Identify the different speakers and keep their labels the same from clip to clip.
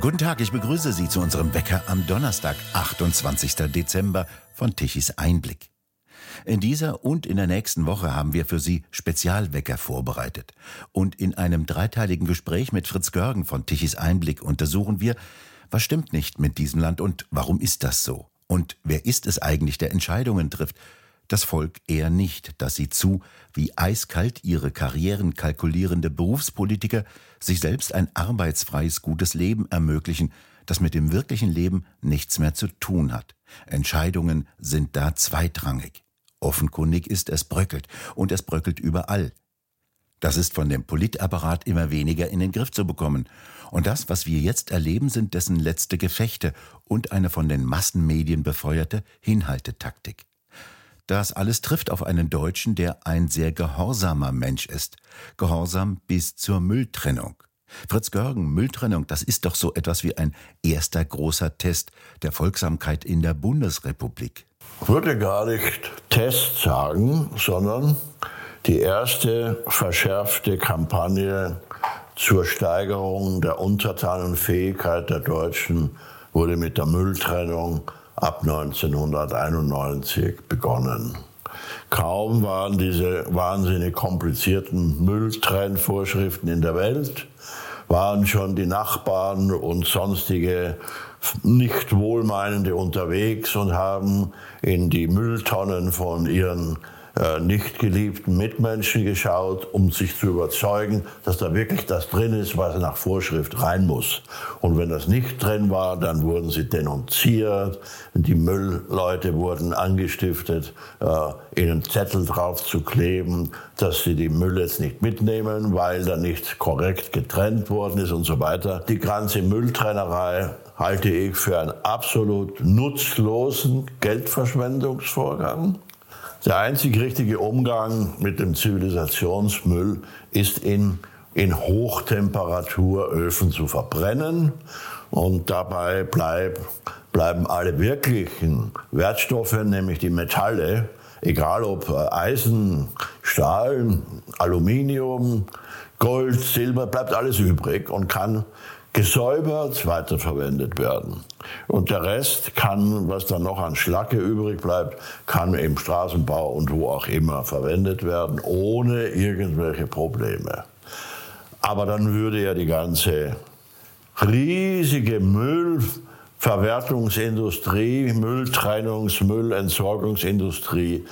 Speaker 1: Guten Tag, ich begrüße Sie zu unserem Wecker am Donnerstag, 28. Dezember von Tichys Einblick. In dieser und in der nächsten Woche haben wir für Sie Spezialwecker vorbereitet. Und in einem dreiteiligen Gespräch mit Fritz Görgen von Tichys Einblick untersuchen wir, was stimmt nicht mit diesem Land und warum ist das so? Und wer ist es eigentlich, der Entscheidungen trifft? Das Volk eher nicht, das sieht zu, wie eiskalt ihre Karrieren kalkulierende Berufspolitiker sich selbst ein arbeitsfreies, gutes Leben ermöglichen, das mit dem wirklichen Leben nichts mehr zu tun hat. Entscheidungen sind da zweitrangig. Offenkundig ist, es bröckelt, und es bröckelt überall. Das ist von dem Politapparat immer weniger in den Griff zu bekommen. Und das, was wir jetzt erleben, sind dessen letzte Gefechte und eine von den Massenmedien befeuerte Hinhaltetaktik. Das alles trifft auf einen Deutschen, der ein sehr gehorsamer Mensch ist. Gehorsam bis zur Mülltrennung. Fritz Görgen, Mülltrennung, das ist doch so etwas wie ein erster großer Test der Folgsamkeit in der Bundesrepublik.
Speaker 2: Ich würde gar nicht Test sagen, sondern die erste verschärfte Kampagne zur Steigerung der Untertanenfähigkeit der Deutschen wurde mit der Mülltrennung ab 1991 begonnen. Kaum waren diese wahnsinnig komplizierten Mülltrennvorschriften in der Welt, waren schon die Nachbarn und sonstige nicht Wohlmeinende unterwegs und haben in die Mülltonnen von ihren nicht geliebten Mitmenschen geschaut, um sich zu überzeugen, dass da wirklich das drin ist, was nach Vorschrift rein muss. Und wenn das nicht drin war, dann wurden sie denunziert, die Müllleute wurden angestiftet, äh, ihnen Zettel drauf zu kleben, dass sie die Müll jetzt nicht mitnehmen, weil da nicht korrekt getrennt worden ist und so weiter. Die ganze Mülltrennerei halte ich für einen absolut nutzlosen Geldverschwendungsvorgang. Der einzig richtige Umgang mit dem Zivilisationsmüll ist in, in Hochtemperaturöfen zu verbrennen. Und dabei bleib, bleiben alle wirklichen Wertstoffe, nämlich die Metalle, egal ob äh, Eisen, Stahl, Aluminium, Gold, Silber, bleibt alles übrig und kann gesäubert weiterverwendet werden. Und der Rest kann, was dann noch an Schlacke übrig bleibt, kann im Straßenbau und wo auch immer verwendet werden, ohne irgendwelche Probleme. Aber dann würde ja die ganze riesige Müllverwertungsindustrie, Mülltrennungs-, Müllentsorgungsindustrie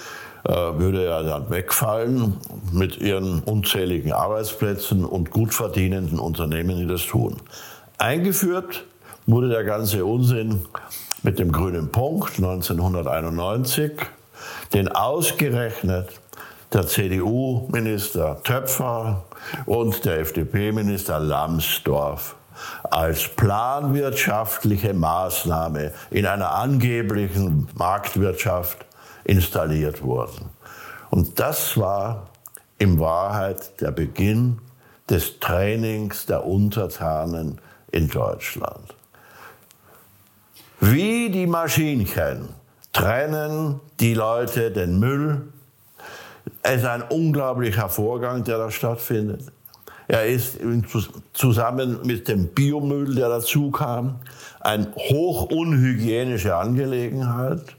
Speaker 2: würde ja dann wegfallen mit ihren unzähligen Arbeitsplätzen und gut verdienenden Unternehmen, die das tun. Eingeführt wurde der ganze Unsinn mit dem grünen Punkt 1991, den ausgerechnet der CDU-Minister Töpfer und der FDP-Minister Lambsdorff als planwirtschaftliche Maßnahme in einer angeblichen Marktwirtschaft installiert wurden. Und das war in Wahrheit der Beginn des Trainings der Untertanen in Deutschland. Wie die Maschinchen trennen die Leute den Müll. Es ist ein unglaublicher Vorgang, der da stattfindet. Er ist zusammen mit dem Biomüll, der dazu kam, eine hoch unhygienische Angelegenheit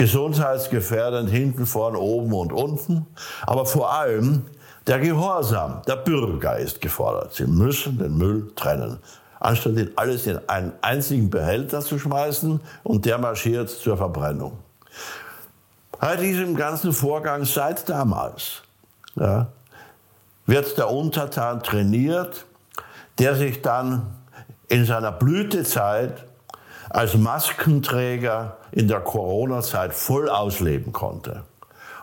Speaker 2: gesundheitsgefährdend hinten, vorn, oben und unten. Aber vor allem der Gehorsam der Bürger ist gefordert. Sie müssen den Müll trennen. Anstatt ihn alles in einen einzigen Behälter zu schmeißen und der marschiert zur Verbrennung. Bei diesem ganzen Vorgang seit damals ja, wird der Untertan trainiert, der sich dann in seiner Blütezeit als Maskenträger in der Corona-Zeit voll ausleben konnte.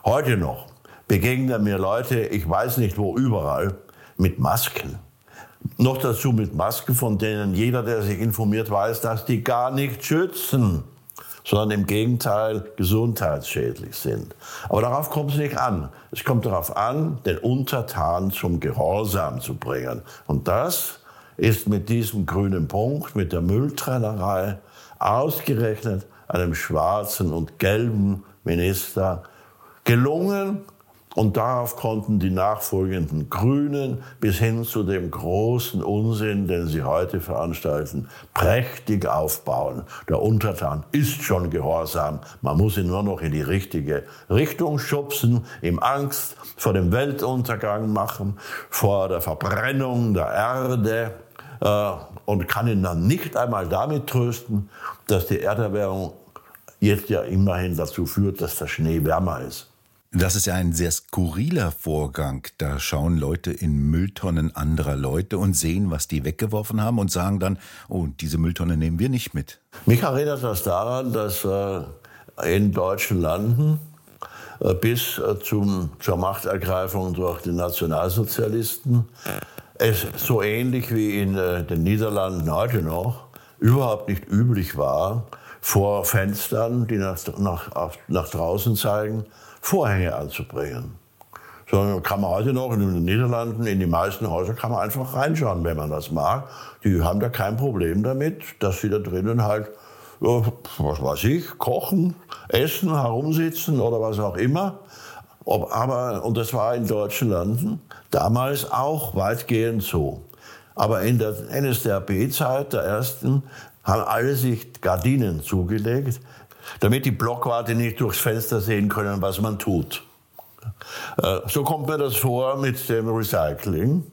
Speaker 2: Heute noch begegnen mir Leute, ich weiß nicht wo überall, mit Masken. Noch dazu mit Masken, von denen jeder, der sich informiert, weiß, dass die gar nicht schützen, sondern im Gegenteil gesundheitsschädlich sind. Aber darauf kommt es nicht an. Es kommt darauf an, den Untertan zum Gehorsam zu bringen. Und das ist mit diesem grünen Punkt, mit der Mülltrennerei, ausgerechnet einem schwarzen und gelben Minister gelungen Und darauf konnten die nachfolgenden Grünen bis hin zu dem großen Unsinn, den sie heute veranstalten, prächtig aufbauen. Der Untertan ist schon gehorsam. Man muss ihn nur noch in die richtige Richtung schubsen, ihm Angst vor dem Weltuntergang machen, vor der Verbrennung der Erde äh, und kann ihn dann nicht einmal damit trösten, dass die Erderwärmung jetzt ja immerhin dazu führt, dass der Schnee wärmer ist.
Speaker 1: Das ist ja ein sehr skurriler Vorgang. Da schauen Leute in Mülltonnen anderer Leute und sehen, was die weggeworfen haben und sagen dann, oh, diese Mülltonne nehmen wir nicht mit.
Speaker 2: Mich erinnert das daran, dass äh, in deutschen Landen äh, bis äh, zum, zur Machtergreifung durch die Nationalsozialisten es so ähnlich wie in äh, den Niederlanden heute noch überhaupt nicht üblich war, vor Fenstern, die nach, nach, nach draußen zeigen, Vorhänge anzubringen. Sondern kann man heute noch in den Niederlanden, in die meisten Häuser kann man einfach reinschauen, wenn man das mag. Die haben da kein Problem damit, dass sie da drinnen halt, was weiß ich, kochen, essen, herumsitzen oder was auch immer. Ob, aber, und das war in deutschen Landen damals auch weitgehend so. Aber in der NSDAP-Zeit, der ersten, haben alle sich Gardinen zugelegt, damit die Blockwarte nicht durchs Fenster sehen können, was man tut. Äh, so kommt mir das vor mit dem Recycling,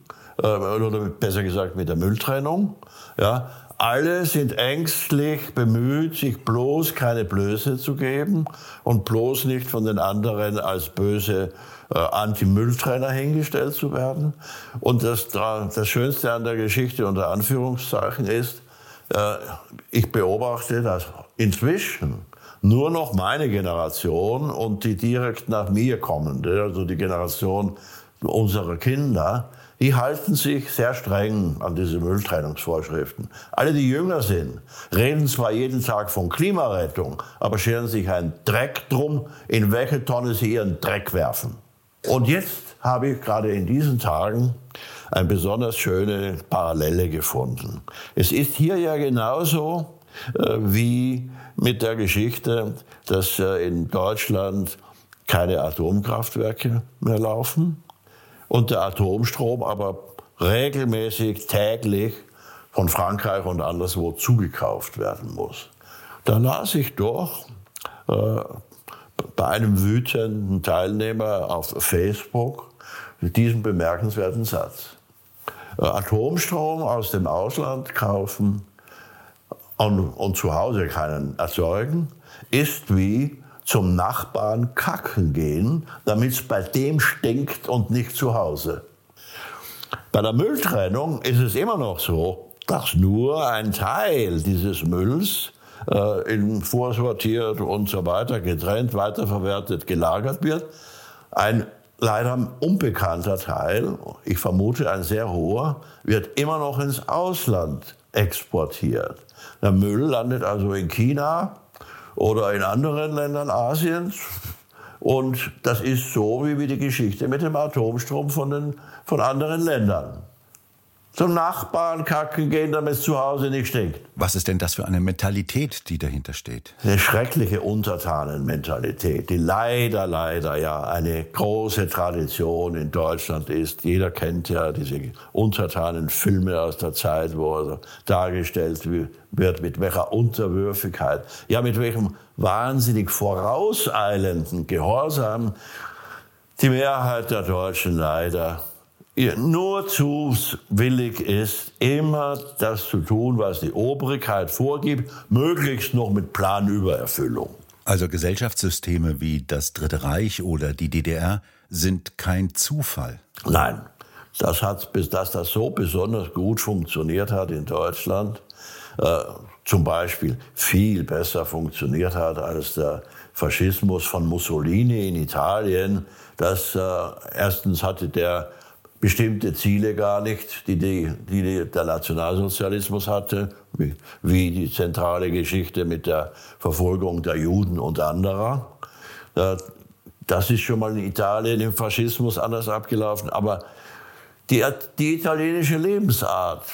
Speaker 2: äh, oder besser gesagt mit der Mülltrennung. Ja, alle sind ängstlich bemüht, sich bloß keine Blöße zu geben und bloß nicht von den anderen als böse äh, Anti-Mülltrenner hingestellt zu werden. Und das, das Schönste an der Geschichte unter Anführungszeichen ist, äh, ich beobachte, dass inzwischen nur noch meine Generation und die direkt nach mir kommende, also die Generation unserer Kinder, die halten sich sehr streng an diese Mülltrennungsvorschriften. Alle, die jünger sind, reden zwar jeden Tag von Klimarettung, aber scheren sich einen Dreck drum, in welche Tonne sie ihren Dreck werfen. Und jetzt habe ich gerade in diesen Tagen eine besonders schöne Parallele gefunden. Es ist hier ja genauso äh, wie mit der Geschichte, dass äh, in Deutschland keine Atomkraftwerke mehr laufen und der Atomstrom aber regelmäßig täglich von Frankreich und anderswo zugekauft werden muss. Da las ich doch äh, bei einem wütenden Teilnehmer auf Facebook diesen bemerkenswerten Satz. Äh, Atomstrom aus dem Ausland kaufen und, und zu Hause keinen erzeugen, ist wie zum Nachbarn kacken gehen, damit es bei dem stinkt und nicht zu Hause. Bei der Mülltrennung ist es immer noch so, dass nur ein Teil dieses Mülls äh, in vorsortiert und so weiter, getrennt, weiterverwertet, gelagert wird. Ein leider unbekannter Teil, ich vermute ein sehr hoher, wird immer noch ins Ausland exportiert. Der Müll landet also in China oder in anderen Ländern Asiens. Und das ist so wie die Geschichte mit dem Atomstrom von, den, von anderen Ländern zum Nachbarn kacken gehen, damit es zu Hause nicht stinkt.
Speaker 1: Was ist denn das für eine Mentalität, die dahinter steht?
Speaker 2: Eine schreckliche Untertanenmentalität, die leider, leider ja eine große Tradition in Deutschland ist. Jeder kennt ja diese Untertanenfilme aus der Zeit, wo er dargestellt wird, mit welcher Unterwürfigkeit, ja, mit welchem wahnsinnig vorauseilenden Gehorsam die Mehrheit der Deutschen leider nur zu willig ist, immer das zu tun, was die Obrigkeit vorgibt, möglichst noch mit Planübererfüllung.
Speaker 1: Also Gesellschaftssysteme wie das Dritte Reich oder die DDR sind kein Zufall.
Speaker 2: Nein, das hat, bis dass das so besonders gut funktioniert hat in Deutschland, äh, zum Beispiel viel besser funktioniert hat als der Faschismus von Mussolini in Italien. Das äh, erstens hatte der bestimmte Ziele gar nicht, die, die, die der Nationalsozialismus hatte, wie, wie, die zentrale Geschichte mit der Verfolgung der Juden und anderer. Das ist schon mal in Italien im Faschismus anders abgelaufen, aber die, die italienische Lebensart,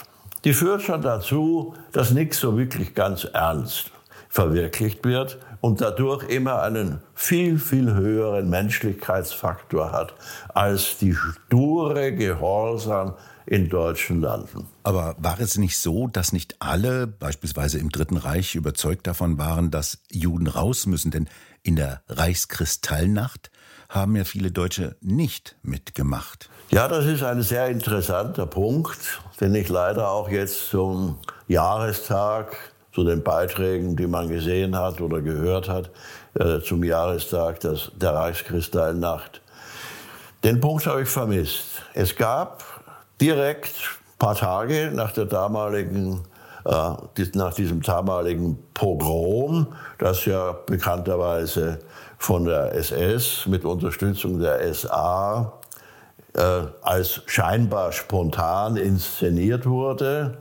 Speaker 2: die führt schon dazu, dass nichts so wirklich ganz ernst verwirklicht wird, und dadurch immer einen viel, viel höheren Menschlichkeitsfaktor hat als die sture Gehorsam in deutschen Landen.
Speaker 1: Aber war es nicht so, dass nicht alle, beispielsweise im Dritten Reich, überzeugt davon waren, dass Juden raus müssen? Denn in der Reichskristallnacht haben ja viele Deutsche nicht mitgemacht.
Speaker 2: Ja, das ist ein sehr interessanter Punkt, den ich leider auch jetzt zum Jahrestag, zu den Beiträgen, die man gesehen hat oder gehört hat, äh, zum Jahrestag der Reichskristallnacht, den Punkt habe ich vermisst. Es gab direkt ein paar Tage nach der damaligen äh, nach diesem damaligen Pogrom, das ja bekannterweise von der SS mit Unterstützung der SA äh, als scheinbar spontan inszeniert wurde,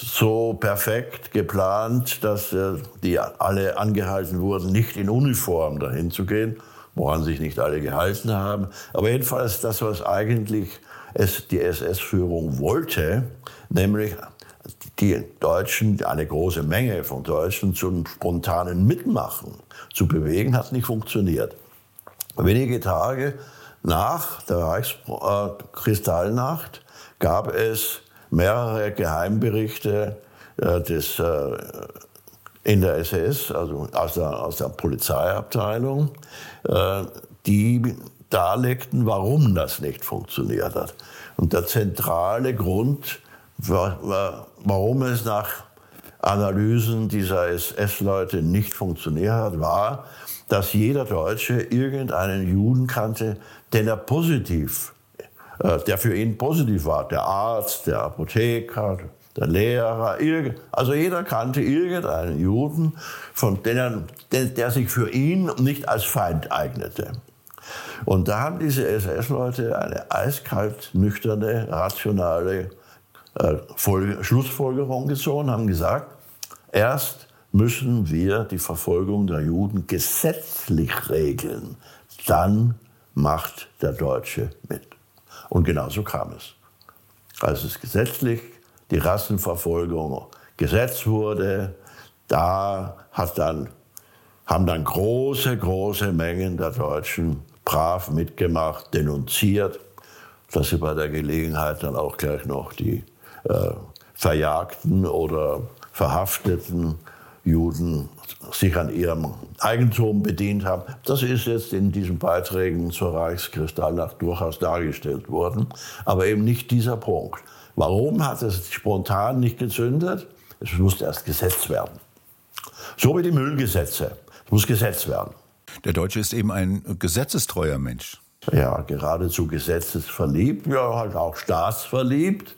Speaker 2: so perfekt geplant, dass äh, die alle angehalten wurden, nicht in Uniform dahin zu gehen, woran sich nicht alle gehalten haben. Aber jedenfalls das, was eigentlich es die SS-Führung wollte, nämlich die Deutschen, eine große Menge von Deutschen zum spontanen Mitmachen zu bewegen, hat nicht funktioniert. Wenige Tage nach der Reichskristallnacht gab es mehrere Geheimberichte äh, des, äh, in der SS, also aus der, aus der Polizeiabteilung, äh, die darlegten, warum das nicht funktioniert hat. Und der zentrale Grund warum es nach Analysen dieser SS-Leute nicht funktioniert hat, war, dass jeder Deutsche irgendeinen Juden kannte, den er positiv, der für ihn positiv war. Der Arzt, der Apotheker, der Lehrer, also jeder kannte irgendeinen Juden, von denen, der sich für ihn nicht als Feind eignete. Und da haben diese SS-Leute eine eiskalt nüchterne, rationale äh, Schlussfolgerung gezogen, haben gesagt, erst müssen wir die Verfolgung der Juden gesetzlich regeln, dann macht der Deutsche mit. Und genau so kam es. Als es gesetzlich die Rassenverfolgung gesetzt wurde, da dann, haben dann große, große Mengen der Deutschen brav mitgemacht, denunziert, dass sie bei der Gelegenheit dann auch gleich noch die äh, verjagten oder verhafteten Juden sich an ihrem Eigentum bedient haben. Das ist jetzt in diesen Beiträgen zur Reichskristallnacht durchaus dargestellt worden, aber eben nicht dieser Punkt. Warum hat es spontan nicht gezündet? Es musste erst gesetzt werden. So wie die Müllgesetze. Es muss gesetzt werden.
Speaker 1: Der Deutsche ist eben ein gesetzestreuer Mensch.
Speaker 2: Ja, geradezu gesetzesverliebt, ja, halt auch staatsverliebt.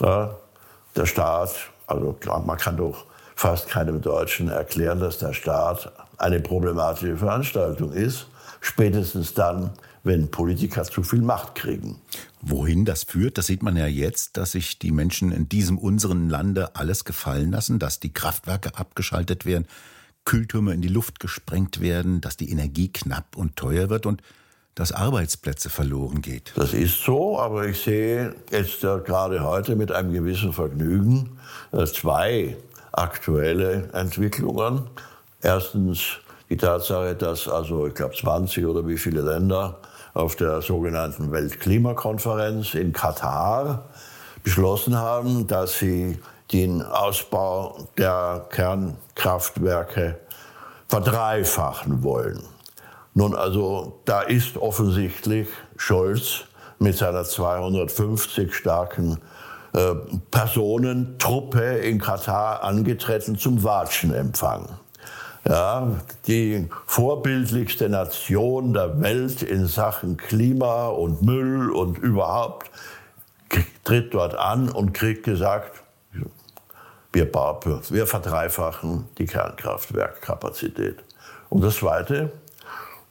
Speaker 2: Der Staat, also man kann doch fast keinem Deutschen erklären, dass der Staat eine problematische Veranstaltung ist. Spätestens dann, wenn Politiker zu viel Macht kriegen.
Speaker 1: Wohin das führt, das sieht man ja jetzt, dass sich die Menschen in diesem unseren Lande alles gefallen lassen, dass die Kraftwerke abgeschaltet werden, Kühltürme in die Luft gesprengt werden, dass die Energie knapp und teuer wird und dass Arbeitsplätze verloren geht.
Speaker 2: Das ist so, aber ich sehe jetzt gerade heute mit einem gewissen Vergnügen äh, zwei aktuelle Entwicklungen. Erstens die Tatsache, dass also, ich glaube, 20 oder wie viele Länder auf der sogenannten Weltklimakonferenz in Katar beschlossen haben, dass sie den Ausbau der Kernkraftwerke verdreifachen wollen. Nun, also da ist offensichtlich Scholz mit seiner 250 starken äh, Personentruppe in Katar angetreten zum Watschenempfang. Ja, die vorbildlichste Nation der Welt in Sachen Klima und Müll und überhaupt tritt dort an und kriegt gesagt, wir, wir verdreifachen die Kernkraftwerkkapazität. Und das Zweite,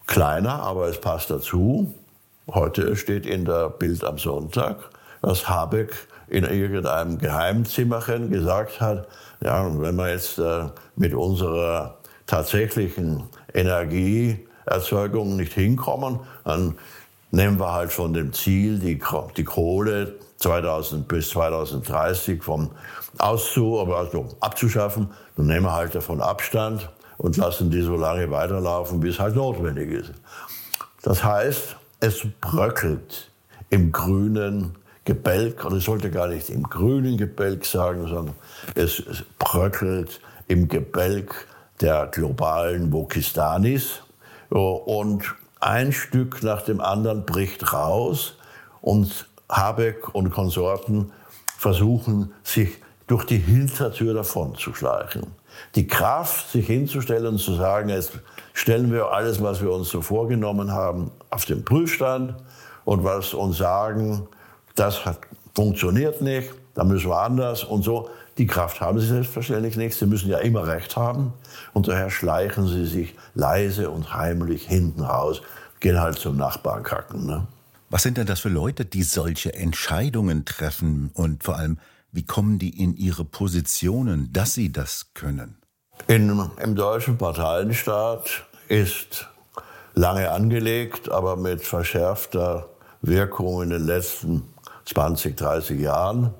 Speaker 2: kleiner, aber es passt dazu. Heute steht in der Bild am Sonntag, dass Habeck in irgendeinem Geheimzimmerchen gesagt hat, ja, wenn wir jetzt äh, mit unserer tatsächlichen Energieerzeugung nicht hinkommen, dann nehmen wir halt von dem Ziel, die, die Kohle 2000 bis 2030 vom auszu, also abzuschaffen, dann nehmen wir halt davon Abstand und lassen die so lange weiterlaufen, wie es halt notwendig ist. Das heißt, es bröckelt im grünen Gebälk, oder ich sollte gar nicht im grünen Gebälk sagen, sondern es, es bröckelt im Gebälk der globalen Wokistanis. Und ein Stück nach dem anderen bricht raus und Habeck und Konsorten versuchen, sich durch die Hintertür davon zu schleichen. Die Kraft, sich hinzustellen und zu sagen, jetzt stellen wir alles, was wir uns so vorgenommen haben, auf den Prüfstand und was uns sagen, das hat, funktioniert nicht, da müssen wir anders und so. Die Kraft haben sie selbstverständlich nicht. Sie müssen ja immer Recht haben. Und daher schleichen sie sich leise und heimlich hinten raus, gehen halt zum Nachbarn kacken. Ne?
Speaker 1: Was sind denn das für Leute, die solche Entscheidungen treffen? Und vor allem, wie kommen die in ihre Positionen, dass sie das können?
Speaker 2: In, Im deutschen Parteienstaat ist lange angelegt, aber mit verschärfter Wirkung in den letzten 20, 30 Jahren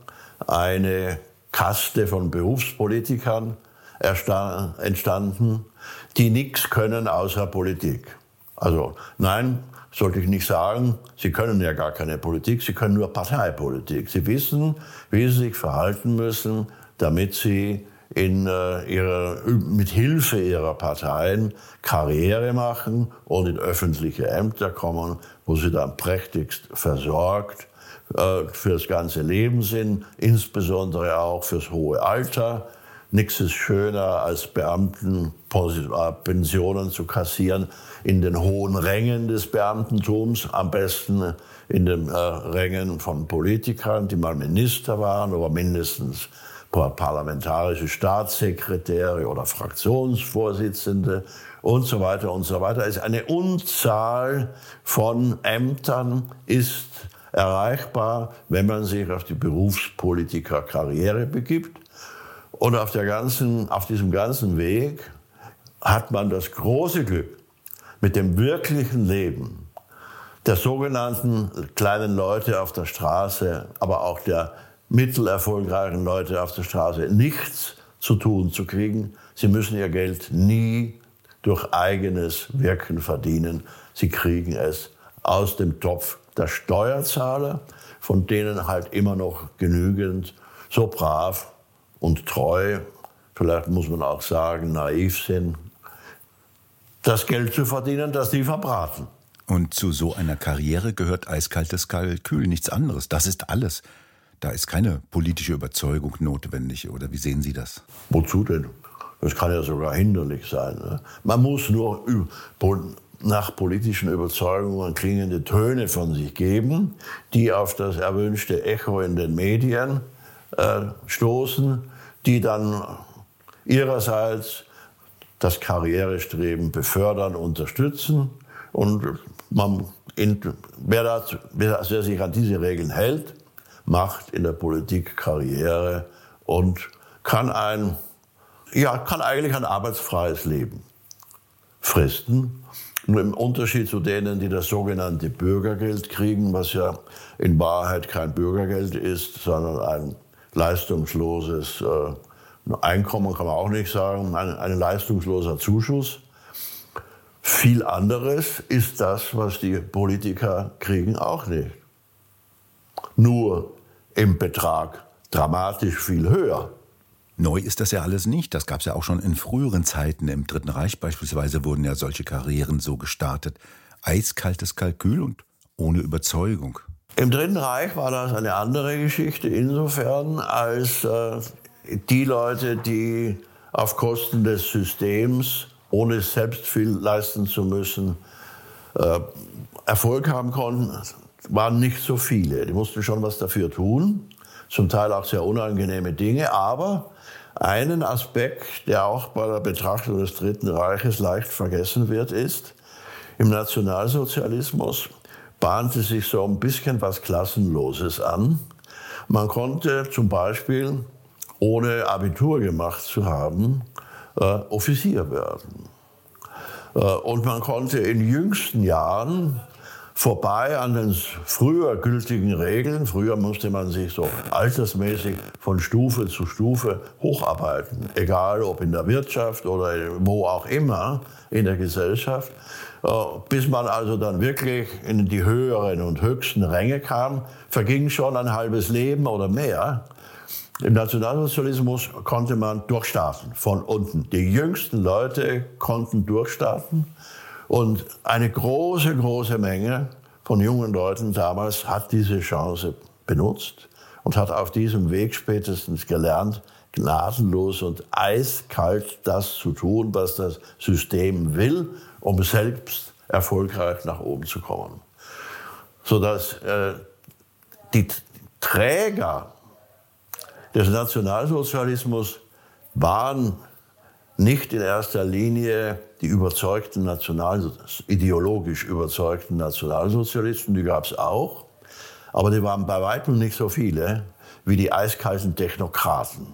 Speaker 2: eine Kaste von Berufspolitikern entstanden, die nichts können außer Politik. Also nein, sollte ich nicht sagen, sie können ja gar keine Politik, sie können nur Parteipolitik. Sie wissen, wie sie sich verhalten müssen, damit sie in äh, ihrer, mit Hilfe ihrer Parteien Karriere machen und in öffentliche Ämter kommen, wo sie dann prächtigst versorgt äh, fürs ganze Leben sind, insbesondere auch fürs hohe Alter. Nichts ist schöner, als Beamten äh, Pensionen zu kassieren in den hohen Rängen des Beamtentums, am besten in den äh, Rängen von Politikern, die mal Minister waren oder mindestens parlamentarische Staatssekretäre oder Fraktionsvorsitzende und so weiter und so weiter. Es ist eine Unzahl von Ämtern ist erreichbar, wenn man sich auf die Berufspolitikerkarriere begibt. Und auf, der ganzen, auf diesem ganzen Weg hat man das große Glück, mit dem wirklichen Leben der sogenannten kleinen Leute auf der Straße, aber auch der mittelerfolgreichen Leute auf der Straße nichts zu tun zu kriegen. Sie müssen ihr Geld nie durch eigenes Wirken verdienen. Sie kriegen es aus dem Topf der Steuerzahler, von denen halt immer noch genügend so brav und treu, vielleicht muss man auch sagen, naiv sind, das Geld zu verdienen, das die verbraten.
Speaker 1: Und zu so einer Karriere gehört eiskaltes Kalkül, nichts anderes. Das ist alles. Da ist keine politische Überzeugung notwendig, oder wie sehen Sie das?
Speaker 2: Wozu denn? Das kann ja sogar hinderlich sein. Ne? Man muss nur nach politischen Überzeugungen klingende Töne von sich geben, die auf das erwünschte Echo in den Medien äh, stoßen, die dann ihrerseits das Karrierestreben befördern, unterstützen. Und man, in, wer, das, wer sich an diese Regeln hält, macht in der Politik Karriere und kann ein, ja, kann eigentlich ein arbeitsfreies Leben fristen. Nur im Unterschied zu denen, die das sogenannte Bürgergeld kriegen, was ja in Wahrheit kein Bürgergeld ist, sondern ein leistungsloses äh, Einkommen, kann man auch nicht sagen, ein, ein leistungsloser Zuschuss. Viel anderes ist das, was die Politiker kriegen, auch nicht. Nur im Betrag dramatisch viel höher.
Speaker 1: Neu ist das ja alles nicht. Das gab es ja auch schon in früheren Zeiten. Im Dritten Reich beispielsweise wurden ja solche Karrieren so gestartet. Eiskaltes Kalkül und ohne Überzeugung.
Speaker 2: Im Dritten Reich war das eine andere Geschichte insofern, als äh, die Leute, die auf Kosten des Systems, ohne selbst viel leisten zu müssen, äh, Erfolg haben konnten, waren nicht so viele. Die mussten schon was dafür tun, zum Teil auch sehr unangenehme Dinge, aber einen Aspekt, der auch bei der Betrachtung des Dritten Reiches leicht vergessen wird, ist, im Nationalsozialismus bahnte sich so ein bisschen was Klassenloses an. Man konnte zum Beispiel, ohne Abitur gemacht zu haben, äh, Offizier werden. Äh, und man konnte in jüngsten Jahren vorbei an den früher gültigen Regeln. Früher musste man sich so altersmäßig von Stufe zu Stufe hocharbeiten, egal ob in der Wirtschaft oder wo auch immer in der Gesellschaft, äh, bis man also dann wirklich in die höheren und höchsten Ränge kam, verging schon ein halbes Leben oder mehr. Im Nationalsozialismus konnte man durchstarten, von unten. Die jüngsten Leute konnten durchstarten. Und eine große, große Menge von jungen Leuten damals hat diese Chance benutzt und hat auf diesem Weg spätestens gelernt, gnadenlos und eiskalt das zu tun, was das System will, um selbst erfolgreich nach oben zu kommen. Sodass äh, die Träger des Nationalsozialismus waren nicht in erster Linie die überzeugten National ideologisch überzeugten Nationalsozialisten, die gab es auch, aber die waren bei weitem nicht so viele wie die eiskalten Technokraten,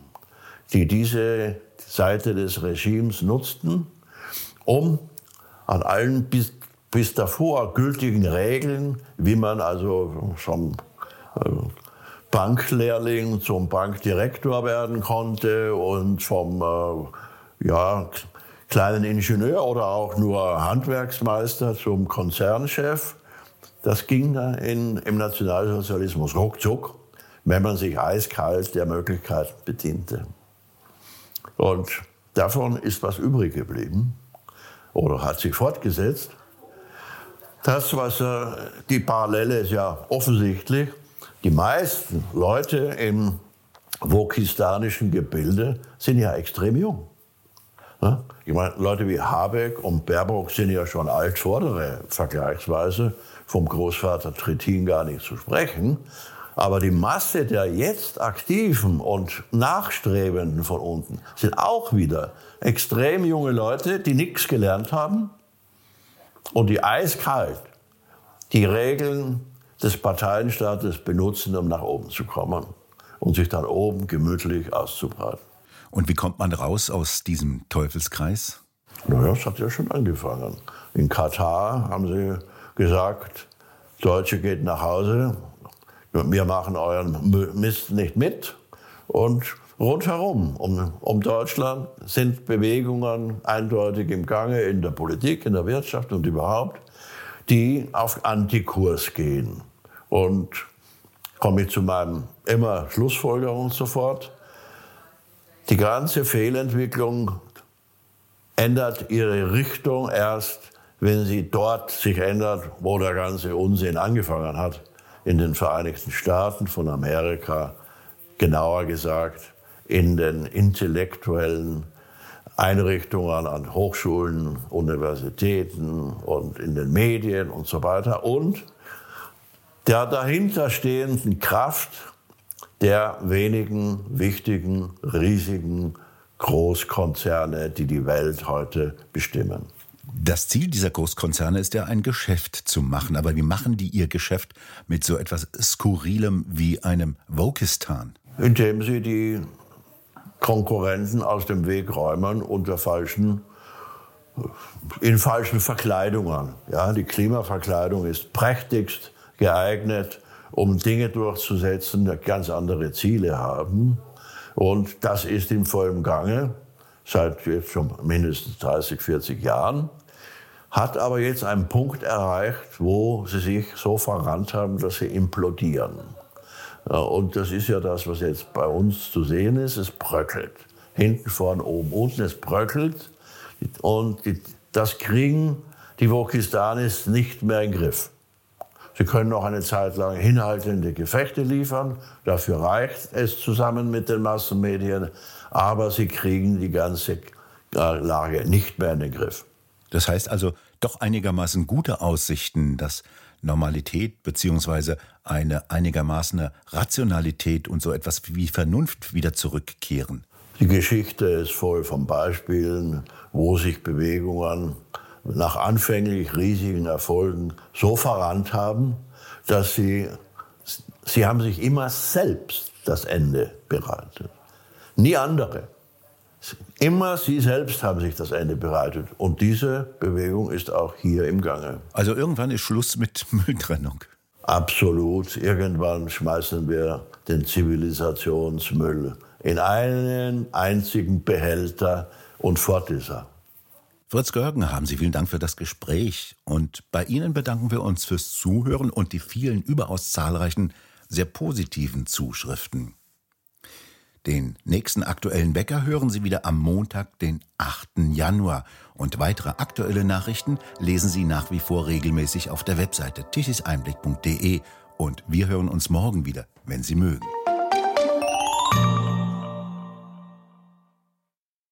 Speaker 2: die diese Seite des Regimes nutzten, um an allen bis, bis davor gültigen Regeln, wie man also vom äh, Banklehrling zum Bankdirektor werden konnte und vom äh, ja, kleinen Ingenieur oder auch nur Handwerksmeister zum Konzernchef. Das ging da in, im Nationalsozialismus ruckzuck, wenn man sich eiskalt der Möglichkeiten bediente. Und davon ist was übrig geblieben oder hat sich fortgesetzt. Das, was äh, die Parallele ist ja offensichtlich, die meisten Leute im wokistanischen Gebilde sind ja extrem jung. Ich meine, Leute wie Habeck und Baerbock sind ja schon Altvordere vergleichsweise, vom Großvater Trittin gar nicht zu sprechen. Aber die Masse der jetzt Aktiven und Nachstrebenden von unten sind auch wieder extrem junge Leute, die nichts gelernt haben und die eiskalt die Regeln des Parteienstaates benutzen, um nach oben zu kommen und sich dann oben gemütlich auszubreiten.
Speaker 1: Und wie kommt man raus aus diesem Teufelskreis?
Speaker 2: Naja, es hat ja schon angefangen. In Katar haben sie gesagt, Deutsche geht nach Hause, wir machen euren Mist nicht mit. Und rundherum um, um Deutschland sind Bewegungen eindeutig im Gange in der Politik, in der Wirtschaft und überhaupt, die auf Antikurs gehen. Und komme ich zu meinem immer Schlussfolgerung sofort. Die ganze Fehlentwicklung ändert ihre Richtung erst, wenn sie dort sich ändert, wo der ganze Unsinn angefangen hat. In den Vereinigten Staaten von Amerika, genauer gesagt, in den intellektuellen Einrichtungen an Hochschulen, Universitäten und in den Medien und so weiter und der dahinterstehenden Kraft der wenigen wichtigen, riesigen Großkonzerne, die die Welt heute bestimmen.
Speaker 1: Das Ziel dieser Großkonzerne ist ja, ein Geschäft zu machen. Aber wie machen die ihr Geschäft mit so etwas Skurrilem wie einem Wokistan?
Speaker 2: Indem sie die Konkurrenten aus dem Weg räumen unter falschen, in falschen Verkleidungen. Ja, die Klimaverkleidung ist prächtigst geeignet, um Dinge durchzusetzen, ganz andere Ziele haben. Und das ist im vollen Gange seit jetzt schon mindestens 30, 40 Jahren, hat aber jetzt einen Punkt erreicht, wo sie sich so verrannt haben, dass sie implodieren. Und das ist ja das, was jetzt bei uns zu sehen ist. Es bröckelt. Hinten, vorne, oben, unten. Es bröckelt. Und das kriegen die Wokistanis nicht mehr in den Griff. Sie können noch eine Zeit lang hinhaltende Gefechte liefern. Dafür reicht es zusammen mit den Massenmedien. Aber sie kriegen die ganze Lage nicht mehr in den Griff.
Speaker 1: Das heißt also doch einigermaßen gute Aussichten, dass Normalität beziehungsweise eine einigermaßen Rationalität und so etwas wie Vernunft wieder zurückkehren.
Speaker 2: Die Geschichte ist voll von Beispielen, wo sich Bewegungen nach anfänglich riesigen Erfolgen so verrannt haben, dass sie, sie haben sich immer selbst das Ende bereitet. Nie andere. Immer Sie selbst haben sich das Ende bereitet. Und diese Bewegung ist auch hier im Gange.
Speaker 1: Also irgendwann ist Schluss mit Mülltrennung.
Speaker 2: Absolut. Irgendwann schmeißen wir den Zivilisationsmüll in einen einzigen Behälter und fort ist er.
Speaker 1: Fritz Görgen, haben Sie vielen Dank für das Gespräch. Und bei Ihnen bedanken wir uns fürs Zuhören und die vielen überaus zahlreichen, sehr positiven Zuschriften. Den nächsten aktuellen Bäcker hören Sie wieder am Montag, den 8. Januar. Und weitere aktuelle Nachrichten lesen Sie nach wie vor regelmäßig auf der Webseite tichiseinblick.de. Und wir hören uns morgen wieder, wenn Sie mögen.